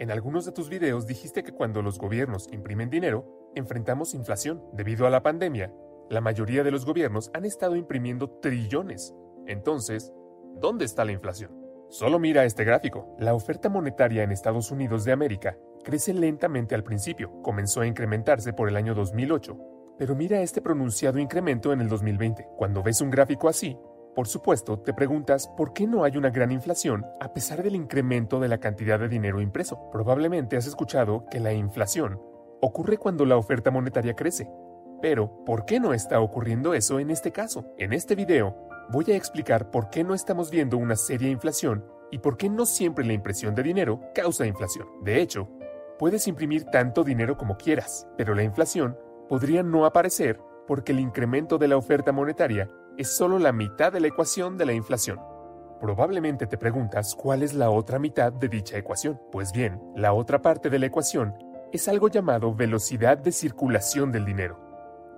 En algunos de tus videos dijiste que cuando los gobiernos imprimen dinero, enfrentamos inflación. Debido a la pandemia, la mayoría de los gobiernos han estado imprimiendo trillones. Entonces, ¿dónde está la inflación? Solo mira este gráfico. La oferta monetaria en Estados Unidos de América crece lentamente al principio, comenzó a incrementarse por el año 2008, pero mira este pronunciado incremento en el 2020. Cuando ves un gráfico así, por supuesto, te preguntas por qué no hay una gran inflación a pesar del incremento de la cantidad de dinero impreso. Probablemente has escuchado que la inflación ocurre cuando la oferta monetaria crece. Pero, ¿por qué no está ocurriendo eso en este caso? En este video, voy a explicar por qué no estamos viendo una seria inflación y por qué no siempre la impresión de dinero causa inflación. De hecho, puedes imprimir tanto dinero como quieras, pero la inflación podría no aparecer porque el incremento de la oferta monetaria es solo la mitad de la ecuación de la inflación. Probablemente te preguntas cuál es la otra mitad de dicha ecuación. Pues bien, la otra parte de la ecuación es algo llamado velocidad de circulación del dinero.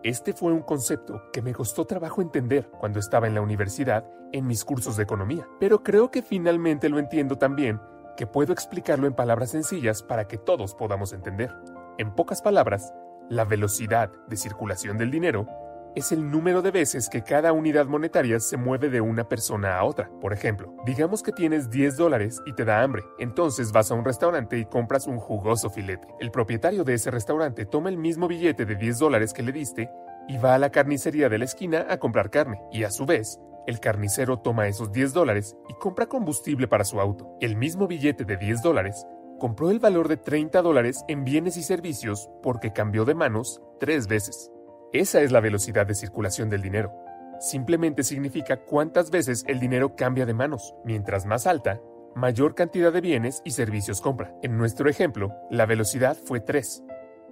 Este fue un concepto que me costó trabajo entender cuando estaba en la universidad en mis cursos de economía, pero creo que finalmente lo entiendo también que puedo explicarlo en palabras sencillas para que todos podamos entender. En pocas palabras, la velocidad de circulación del dinero es el número de veces que cada unidad monetaria se mueve de una persona a otra. Por ejemplo, digamos que tienes 10 dólares y te da hambre, entonces vas a un restaurante y compras un jugoso filete. El propietario de ese restaurante toma el mismo billete de 10 dólares que le diste y va a la carnicería de la esquina a comprar carne, y a su vez, el carnicero toma esos 10 dólares y compra combustible para su auto. El mismo billete de 10 dólares compró el valor de 30 dólares en bienes y servicios porque cambió de manos tres veces. Esa es la velocidad de circulación del dinero. Simplemente significa cuántas veces el dinero cambia de manos. Mientras más alta, mayor cantidad de bienes y servicios compra. En nuestro ejemplo, la velocidad fue 3.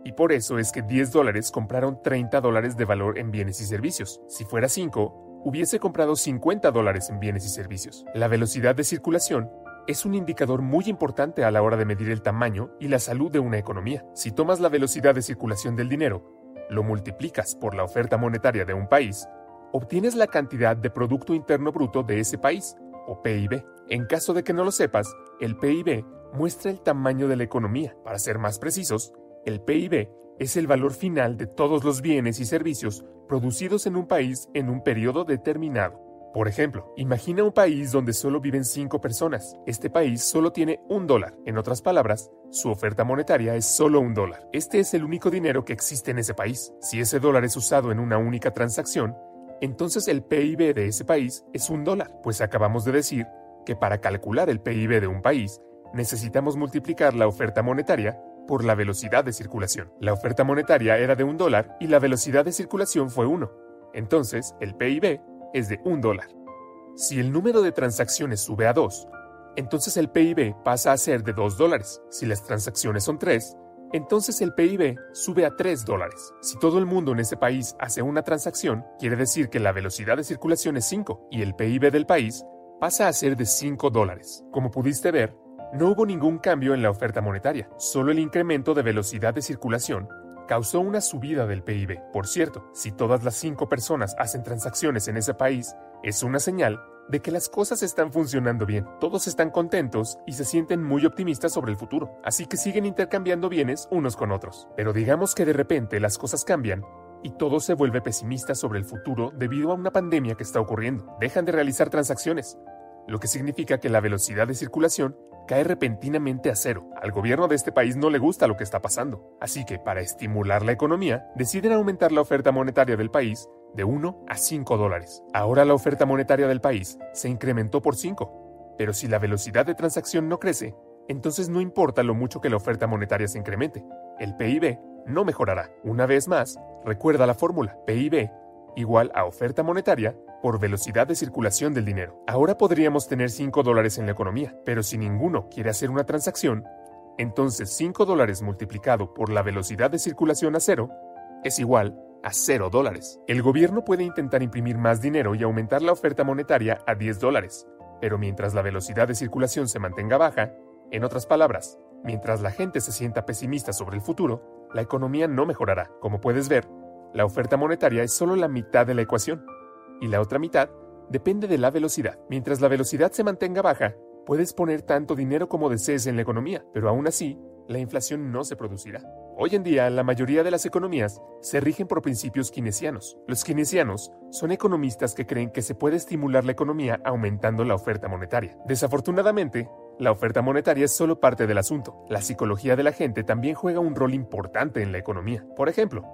Y por eso es que 10 dólares compraron 30 dólares de valor en bienes y servicios. Si fuera 5, hubiese comprado 50 dólares en bienes y servicios. La velocidad de circulación es un indicador muy importante a la hora de medir el tamaño y la salud de una economía. Si tomas la velocidad de circulación del dinero lo multiplicas por la oferta monetaria de un país, obtienes la cantidad de Producto Interno Bruto de ese país, o PIB. En caso de que no lo sepas, el PIB muestra el tamaño de la economía. Para ser más precisos, el PIB es el valor final de todos los bienes y servicios producidos en un país en un periodo determinado. Por ejemplo, imagina un país donde solo viven 5 personas. Este país solo tiene un dólar. En otras palabras, su oferta monetaria es solo un dólar. Este es el único dinero que existe en ese país. Si ese dólar es usado en una única transacción, entonces el PIB de ese país es un dólar. Pues acabamos de decir que para calcular el PIB de un país, necesitamos multiplicar la oferta monetaria por la velocidad de circulación. La oferta monetaria era de un dólar y la velocidad de circulación fue uno. Entonces, el PIB es de un dólar. Si el número de transacciones sube a 2, entonces el PIB pasa a ser de 2 dólares. Si las transacciones son 3, entonces el PIB sube a 3 dólares. Si todo el mundo en ese país hace una transacción, quiere decir que la velocidad de circulación es 5 y el PIB del país pasa a ser de 5 dólares. Como pudiste ver, no hubo ningún cambio en la oferta monetaria, solo el incremento de velocidad de circulación causó una subida del PIB. Por cierto, si todas las 5 personas hacen transacciones en ese país, es una señal de que las cosas están funcionando bien. Todos están contentos y se sienten muy optimistas sobre el futuro, así que siguen intercambiando bienes unos con otros. Pero digamos que de repente las cosas cambian y todo se vuelve pesimista sobre el futuro debido a una pandemia que está ocurriendo. Dejan de realizar transacciones, lo que significa que la velocidad de circulación cae repentinamente a cero. Al gobierno de este país no le gusta lo que está pasando, así que para estimular la economía, deciden aumentar la oferta monetaria del país de 1 a 5 dólares. Ahora la oferta monetaria del país se incrementó por 5, pero si la velocidad de transacción no crece, entonces no importa lo mucho que la oferta monetaria se incremente, el PIB no mejorará. Una vez más, recuerda la fórmula PIB igual a oferta monetaria por velocidad de circulación del dinero. Ahora podríamos tener 5 dólares en la economía, pero si ninguno quiere hacer una transacción, entonces 5 dólares multiplicado por la velocidad de circulación a cero es igual a 0 dólares. El gobierno puede intentar imprimir más dinero y aumentar la oferta monetaria a 10 dólares, pero mientras la velocidad de circulación se mantenga baja, en otras palabras, mientras la gente se sienta pesimista sobre el futuro, la economía no mejorará. Como puedes ver, la oferta monetaria es solo la mitad de la ecuación y la otra mitad depende de la velocidad. Mientras la velocidad se mantenga baja, puedes poner tanto dinero como desees en la economía, pero aún así, la inflación no se producirá. Hoy en día, la mayoría de las economías se rigen por principios keynesianos. Los keynesianos son economistas que creen que se puede estimular la economía aumentando la oferta monetaria. Desafortunadamente, la oferta monetaria es solo parte del asunto. La psicología de la gente también juega un rol importante en la economía. Por ejemplo,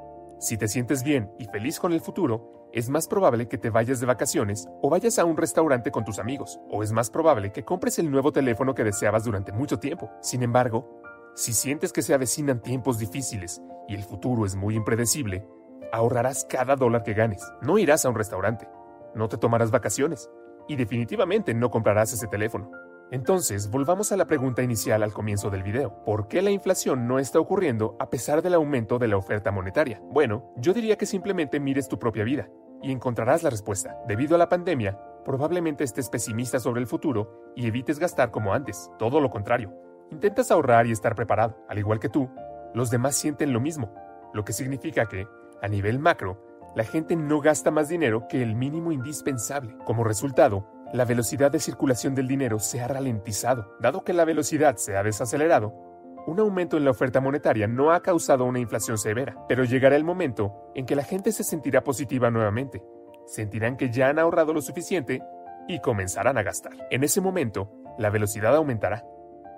si te sientes bien y feliz con el futuro, es más probable que te vayas de vacaciones o vayas a un restaurante con tus amigos, o es más probable que compres el nuevo teléfono que deseabas durante mucho tiempo. Sin embargo, si sientes que se avecinan tiempos difíciles y el futuro es muy impredecible, ahorrarás cada dólar que ganes. No irás a un restaurante, no te tomarás vacaciones y definitivamente no comprarás ese teléfono. Entonces, volvamos a la pregunta inicial al comienzo del video. ¿Por qué la inflación no está ocurriendo a pesar del aumento de la oferta monetaria? Bueno, yo diría que simplemente mires tu propia vida y encontrarás la respuesta. Debido a la pandemia, probablemente estés pesimista sobre el futuro y evites gastar como antes. Todo lo contrario. Intentas ahorrar y estar preparado. Al igual que tú, los demás sienten lo mismo, lo que significa que, a nivel macro, la gente no gasta más dinero que el mínimo indispensable. Como resultado, la velocidad de circulación del dinero se ha ralentizado. Dado que la velocidad se ha desacelerado, un aumento en la oferta monetaria no ha causado una inflación severa, pero llegará el momento en que la gente se sentirá positiva nuevamente, sentirán que ya han ahorrado lo suficiente y comenzarán a gastar. En ese momento, la velocidad aumentará,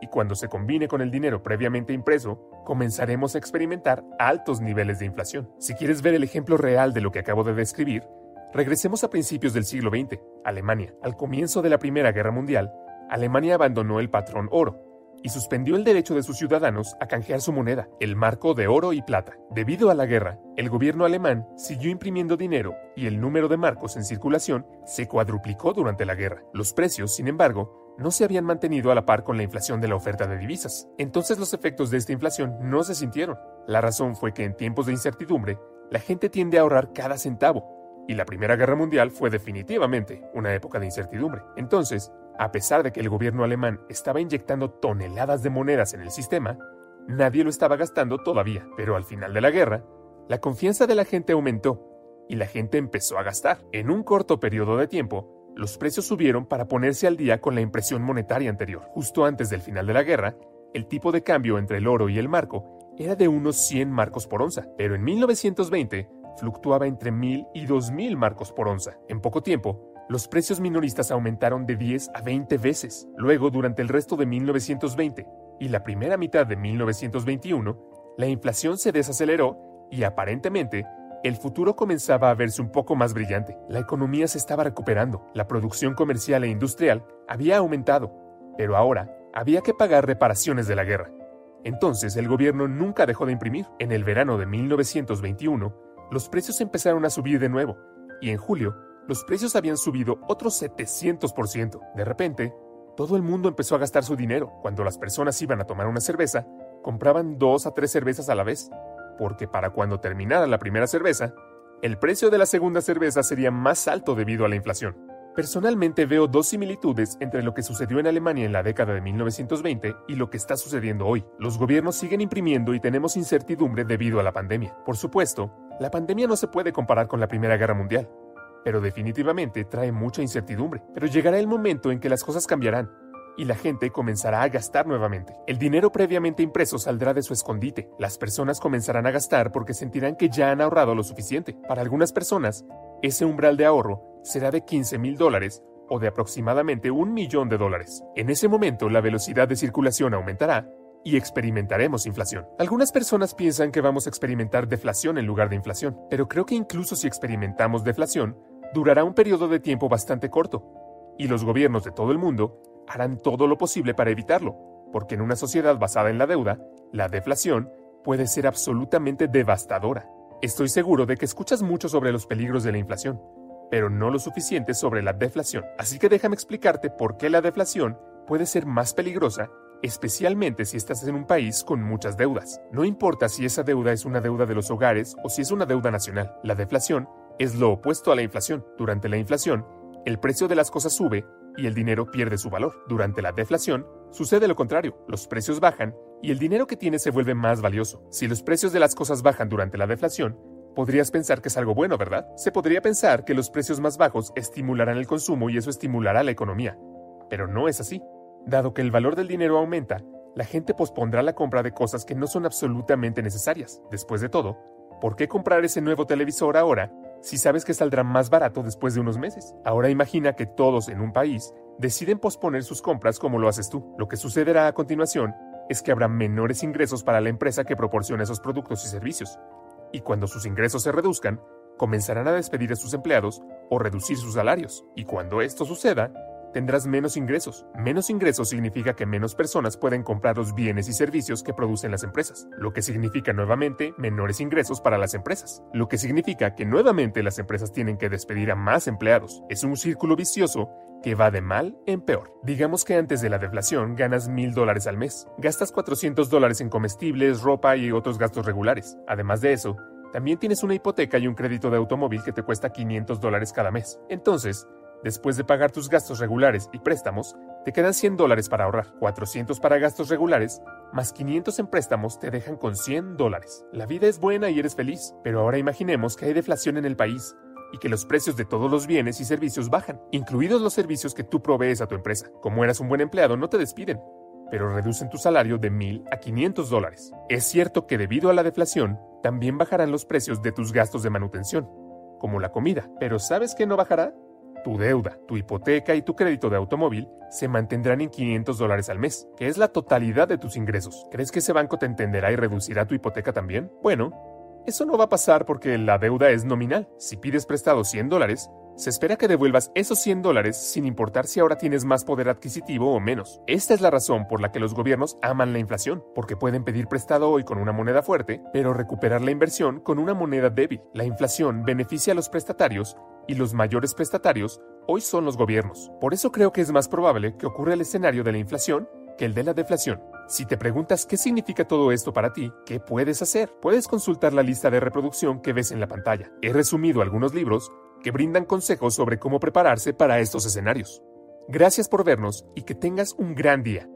y cuando se combine con el dinero previamente impreso, comenzaremos a experimentar altos niveles de inflación. Si quieres ver el ejemplo real de lo que acabo de describir, Regresemos a principios del siglo XX, Alemania. Al comienzo de la Primera Guerra Mundial, Alemania abandonó el patrón oro y suspendió el derecho de sus ciudadanos a canjear su moneda, el marco de oro y plata. Debido a la guerra, el gobierno alemán siguió imprimiendo dinero y el número de marcos en circulación se cuadruplicó durante la guerra. Los precios, sin embargo, no se habían mantenido a la par con la inflación de la oferta de divisas. Entonces los efectos de esta inflación no se sintieron. La razón fue que en tiempos de incertidumbre, la gente tiende a ahorrar cada centavo y la Primera Guerra Mundial fue definitivamente una época de incertidumbre. Entonces, a pesar de que el gobierno alemán estaba inyectando toneladas de monedas en el sistema, nadie lo estaba gastando todavía. Pero al final de la guerra, la confianza de la gente aumentó y la gente empezó a gastar. En un corto periodo de tiempo, los precios subieron para ponerse al día con la impresión monetaria anterior. Justo antes del final de la guerra, el tipo de cambio entre el oro y el marco era de unos 100 marcos por onza, pero en 1920 fluctuaba entre 1.000 y 2.000 marcos por onza. En poco tiempo, los precios minoristas aumentaron de 10 a 20 veces. Luego, durante el resto de 1920 y la primera mitad de 1921, la inflación se desaceleró y aparentemente el futuro comenzaba a verse un poco más brillante. La economía se estaba recuperando, la producción comercial e industrial había aumentado, pero ahora había que pagar reparaciones de la guerra. Entonces el gobierno nunca dejó de imprimir. En el verano de 1921, los precios empezaron a subir de nuevo, y en julio, los precios habían subido otro 700%. De repente, todo el mundo empezó a gastar su dinero. Cuando las personas iban a tomar una cerveza, compraban dos a tres cervezas a la vez, porque para cuando terminara la primera cerveza, el precio de la segunda cerveza sería más alto debido a la inflación. Personalmente veo dos similitudes entre lo que sucedió en Alemania en la década de 1920 y lo que está sucediendo hoy. Los gobiernos siguen imprimiendo y tenemos incertidumbre debido a la pandemia. Por supuesto, la pandemia no se puede comparar con la Primera Guerra Mundial, pero definitivamente trae mucha incertidumbre. Pero llegará el momento en que las cosas cambiarán y la gente comenzará a gastar nuevamente. El dinero previamente impreso saldrá de su escondite. Las personas comenzarán a gastar porque sentirán que ya han ahorrado lo suficiente. Para algunas personas, ese umbral de ahorro será de 15 mil dólares o de aproximadamente un millón de dólares. En ese momento la velocidad de circulación aumentará y experimentaremos inflación. Algunas personas piensan que vamos a experimentar deflación en lugar de inflación, pero creo que incluso si experimentamos deflación, durará un periodo de tiempo bastante corto, y los gobiernos de todo el mundo harán todo lo posible para evitarlo, porque en una sociedad basada en la deuda, la deflación puede ser absolutamente devastadora. Estoy seguro de que escuchas mucho sobre los peligros de la inflación, pero no lo suficiente sobre la deflación. Así que déjame explicarte por qué la deflación puede ser más peligrosa, especialmente si estás en un país con muchas deudas. No importa si esa deuda es una deuda de los hogares o si es una deuda nacional. La deflación es lo opuesto a la inflación. Durante la inflación, el precio de las cosas sube y el dinero pierde su valor. Durante la deflación, sucede lo contrario, los precios bajan y el dinero que tienes se vuelve más valioso. Si los precios de las cosas bajan durante la deflación, Podrías pensar que es algo bueno, ¿verdad? Se podría pensar que los precios más bajos estimularán el consumo y eso estimulará la economía. Pero no es así. Dado que el valor del dinero aumenta, la gente pospondrá la compra de cosas que no son absolutamente necesarias. Después de todo, ¿por qué comprar ese nuevo televisor ahora si sabes que saldrá más barato después de unos meses? Ahora imagina que todos en un país deciden posponer sus compras como lo haces tú. Lo que sucederá a continuación es que habrá menores ingresos para la empresa que proporciona esos productos y servicios, y cuando sus ingresos se reduzcan, comenzarán a despedir a sus empleados o reducir sus salarios. Y cuando esto suceda, tendrás menos ingresos. Menos ingresos significa que menos personas pueden comprar los bienes y servicios que producen las empresas, lo que significa nuevamente menores ingresos para las empresas, lo que significa que nuevamente las empresas tienen que despedir a más empleados. Es un círculo vicioso que va de mal en peor. Digamos que antes de la deflación ganas mil dólares al mes, gastas 400 dólares en comestibles, ropa y otros gastos regulares. Además de eso, también tienes una hipoteca y un crédito de automóvil que te cuesta 500 dólares cada mes. Entonces, después de pagar tus gastos regulares y préstamos, te quedan 100 dólares para ahorrar, 400 para gastos regulares, más 500 en préstamos te dejan con 100 dólares. La vida es buena y eres feliz, pero ahora imaginemos que hay deflación en el país y que los precios de todos los bienes y servicios bajan, incluidos los servicios que tú provees a tu empresa. Como eras un buen empleado, no te despiden, pero reducen tu salario de 1.000 a 500 dólares. Es cierto que debido a la deflación, también bajarán los precios de tus gastos de manutención, como la comida, pero ¿sabes qué no bajará? Tu deuda, tu hipoteca y tu crédito de automóvil se mantendrán en 500 dólares al mes, que es la totalidad de tus ingresos. ¿Crees que ese banco te entenderá y reducirá tu hipoteca también? Bueno, eso no va a pasar porque la deuda es nominal. Si pides prestado 100 dólares, se espera que devuelvas esos 100 dólares sin importar si ahora tienes más poder adquisitivo o menos. Esta es la razón por la que los gobiernos aman la inflación, porque pueden pedir prestado hoy con una moneda fuerte, pero recuperar la inversión con una moneda débil. La inflación beneficia a los prestatarios y los mayores prestatarios hoy son los gobiernos. Por eso creo que es más probable que ocurra el escenario de la inflación que el de la deflación. Si te preguntas qué significa todo esto para ti, ¿qué puedes hacer? Puedes consultar la lista de reproducción que ves en la pantalla. He resumido algunos libros que brindan consejos sobre cómo prepararse para estos escenarios. Gracias por vernos y que tengas un gran día.